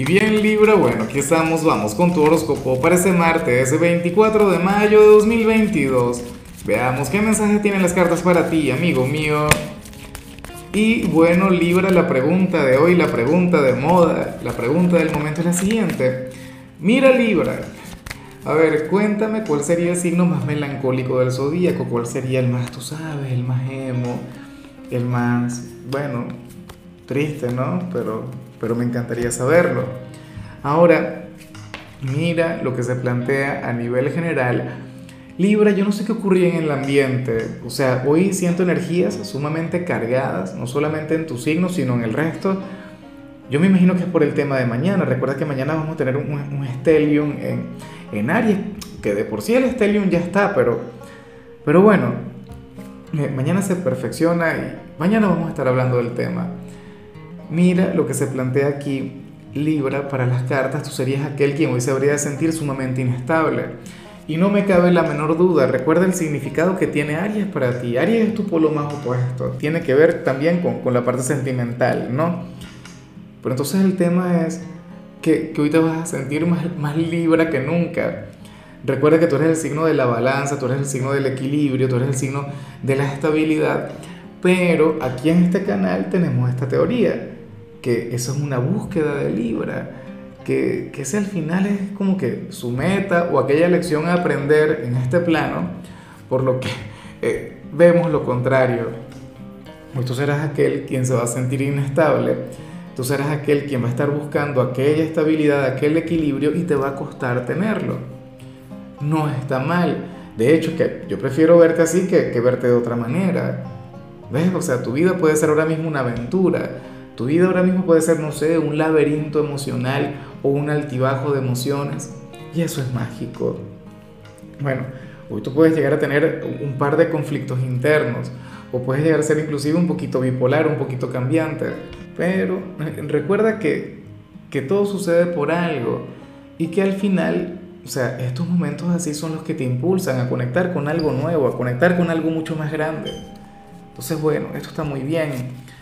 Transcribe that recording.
Y bien Libra, bueno, aquí estamos, vamos con tu horóscopo para ese martes 24 de mayo de 2022. Veamos qué mensaje tienen las cartas para ti, amigo mío. Y bueno, Libra, la pregunta de hoy, la pregunta de moda, la pregunta del momento es la siguiente. Mira Libra, a ver, cuéntame cuál sería el signo más melancólico del zodíaco, cuál sería el más, tú sabes, el más emo, el más, bueno, triste, ¿no? Pero, pero me encantaría saberlo. Ahora, mira lo que se plantea a nivel general. Libra, yo no sé qué ocurría en el ambiente. O sea, hoy siento energías sumamente cargadas, no solamente en tu signo, sino en el resto. Yo me imagino que es por el tema de mañana. Recuerda que mañana vamos a tener un, un Stellium en, en Aries, que de por sí el Stellium ya está, pero, pero bueno, mañana se perfecciona y mañana vamos a estar hablando del tema. Mira lo que se plantea aquí, Libra, para las cartas, tú serías aquel quien hoy se habría de sentir sumamente inestable. Y no me cabe la menor duda, recuerda el significado que tiene Aries para ti. Aries es tu polo más opuesto, tiene que ver también con, con la parte sentimental, ¿no? Pero entonces el tema es que, que hoy te vas a sentir más, más Libra que nunca. Recuerda que tú eres el signo de la balanza, tú eres el signo del equilibrio, tú eres el signo de la estabilidad. Pero aquí en este canal tenemos esta teoría que eso es una búsqueda de Libra, que, que ese al final es como que su meta o aquella lección a aprender en este plano, por lo que eh, vemos lo contrario. Tú serás aquel quien se va a sentir inestable, tú serás aquel quien va a estar buscando aquella estabilidad, aquel equilibrio y te va a costar tenerlo. No está mal. De hecho, que yo prefiero verte así que, que verte de otra manera. ¿Ves? O sea, tu vida puede ser ahora mismo una aventura tu vida ahora mismo puede ser, no sé, un laberinto emocional o un altibajo de emociones. Y eso es mágico. Bueno, hoy tú puedes llegar a tener un par de conflictos internos o puedes llegar a ser inclusive un poquito bipolar, un poquito cambiante. Pero recuerda que, que todo sucede por algo y que al final, o sea, estos momentos así son los que te impulsan a conectar con algo nuevo, a conectar con algo mucho más grande. Entonces, bueno, esto está muy bien.